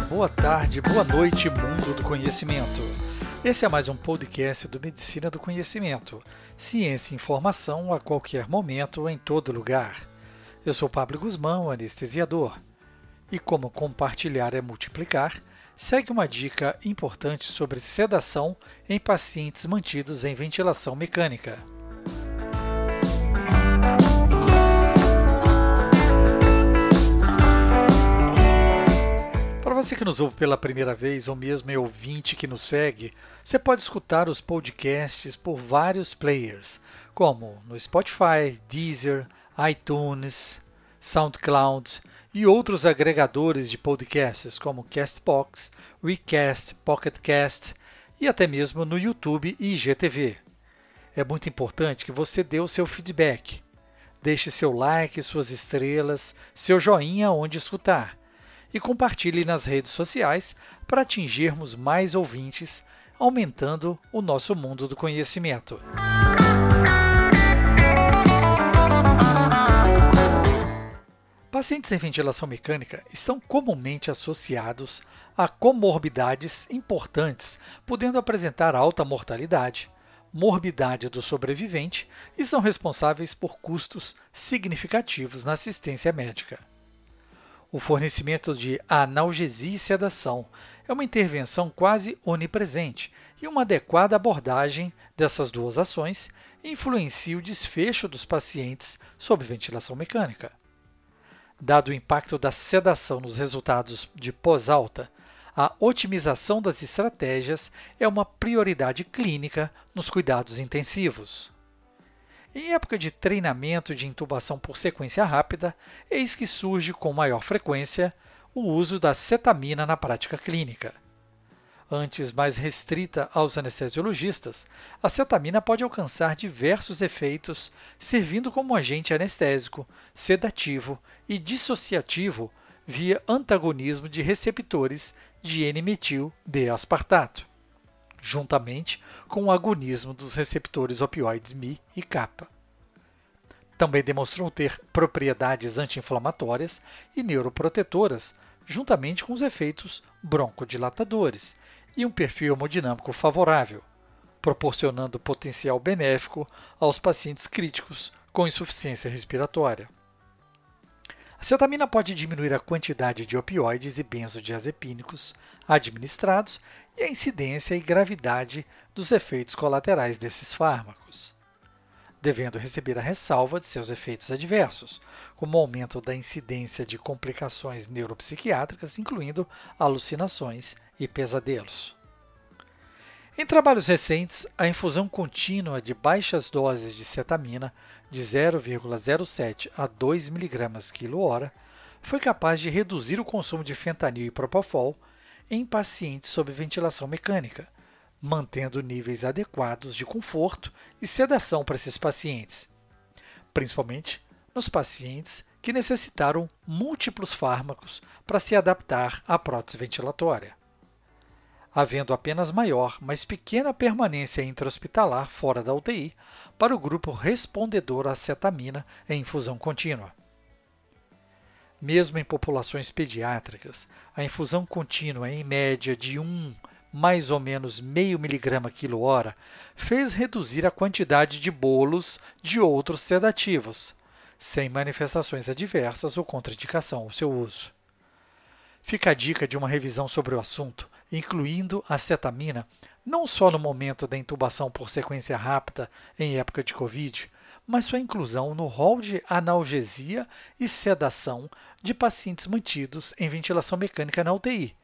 boa tarde, boa noite, mundo do conhecimento. Esse é mais um podcast do Medicina do Conhecimento. Ciência e informação a qualquer momento, em todo lugar. Eu sou Pablo Guzmão, anestesiador. E como compartilhar é multiplicar, segue uma dica importante sobre sedação em pacientes mantidos em ventilação mecânica. Você que nos ouve pela primeira vez ou mesmo é ouvinte que nos segue, você pode escutar os podcasts por vários players, como no Spotify, Deezer, iTunes, SoundCloud e outros agregadores de podcasts como Castbox, Recast, Pocketcast e até mesmo no YouTube e IGTV. É muito importante que você dê o seu feedback. Deixe seu like, suas estrelas, seu joinha onde escutar e compartilhe nas redes sociais para atingirmos mais ouvintes, aumentando o nosso mundo do conhecimento. Pacientes em ventilação mecânica estão comumente associados a comorbidades importantes, podendo apresentar alta mortalidade, morbidade do sobrevivente e são responsáveis por custos significativos na assistência médica. O fornecimento de analgesia e sedação é uma intervenção quase onipresente e uma adequada abordagem dessas duas ações influencia o desfecho dos pacientes sob ventilação mecânica. Dado o impacto da sedação nos resultados de pós-alta, a otimização das estratégias é uma prioridade clínica nos cuidados intensivos. Em época de treinamento de intubação por sequência rápida, eis que surge com maior frequência o uso da cetamina na prática clínica. Antes mais restrita aos anestesiologistas, a cetamina pode alcançar diversos efeitos, servindo como agente anestésico, sedativo e dissociativo via antagonismo de receptores de N-metil-D-aspartato juntamente com o agonismo dos receptores opioides Mi e kappa. Também demonstrou ter propriedades anti-inflamatórias e neuroprotetoras, juntamente com os efeitos broncodilatadores e um perfil hemodinâmico favorável, proporcionando potencial benéfico aos pacientes críticos com insuficiência respiratória. Cetamina pode diminuir a quantidade de opioides e benzodiazepínicos administrados e a incidência e gravidade dos efeitos colaterais desses fármacos, devendo receber a ressalva de seus efeitos adversos, como aumento da incidência de complicações neuropsiquiátricas, incluindo alucinações e pesadelos. Em trabalhos recentes, a infusão contínua de baixas doses de cetamina, de 0,07 a 2 mg kg, foi capaz de reduzir o consumo de fentanil e propofol em pacientes sob ventilação mecânica, mantendo níveis adequados de conforto e sedação para esses pacientes, principalmente nos pacientes que necessitaram múltiplos fármacos para se adaptar à prótese ventilatória havendo apenas maior, mas pequena permanência intra-hospitalar fora da UTI para o grupo respondedor à cetamina em infusão contínua. Mesmo em populações pediátricas, a infusão contínua em média de 1 mais ou menos meio miligrama quilo hora fez reduzir a quantidade de bolos de outros sedativos, sem manifestações adversas ou contraindicação ao seu uso. Fica a dica de uma revisão sobre o assunto incluindo a cetamina, não só no momento da intubação por sequência rápida em época de Covid, mas sua inclusão no rol de analgesia e sedação de pacientes mantidos em ventilação mecânica na UTI,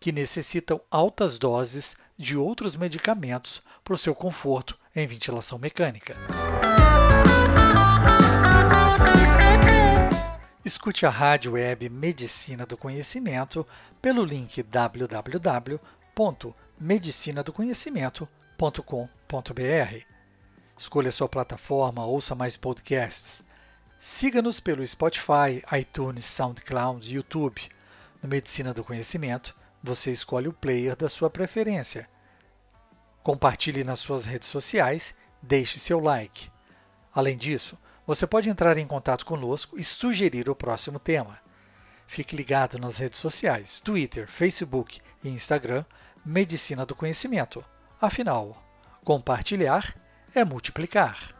que necessitam altas doses de outros medicamentos para o seu conforto em ventilação mecânica. Escute a rádio web Medicina do Conhecimento pelo link www.medicinadoconhecimento.com.br. Escolha sua plataforma, ouça mais podcasts. Siga-nos pelo Spotify, iTunes, SoundCloud YouTube. No Medicina do Conhecimento, você escolhe o player da sua preferência. Compartilhe nas suas redes sociais, deixe seu like. Além disso, você pode entrar em contato conosco e sugerir o próximo tema. Fique ligado nas redes sociais, Twitter, Facebook e Instagram, Medicina do Conhecimento. Afinal, compartilhar é multiplicar.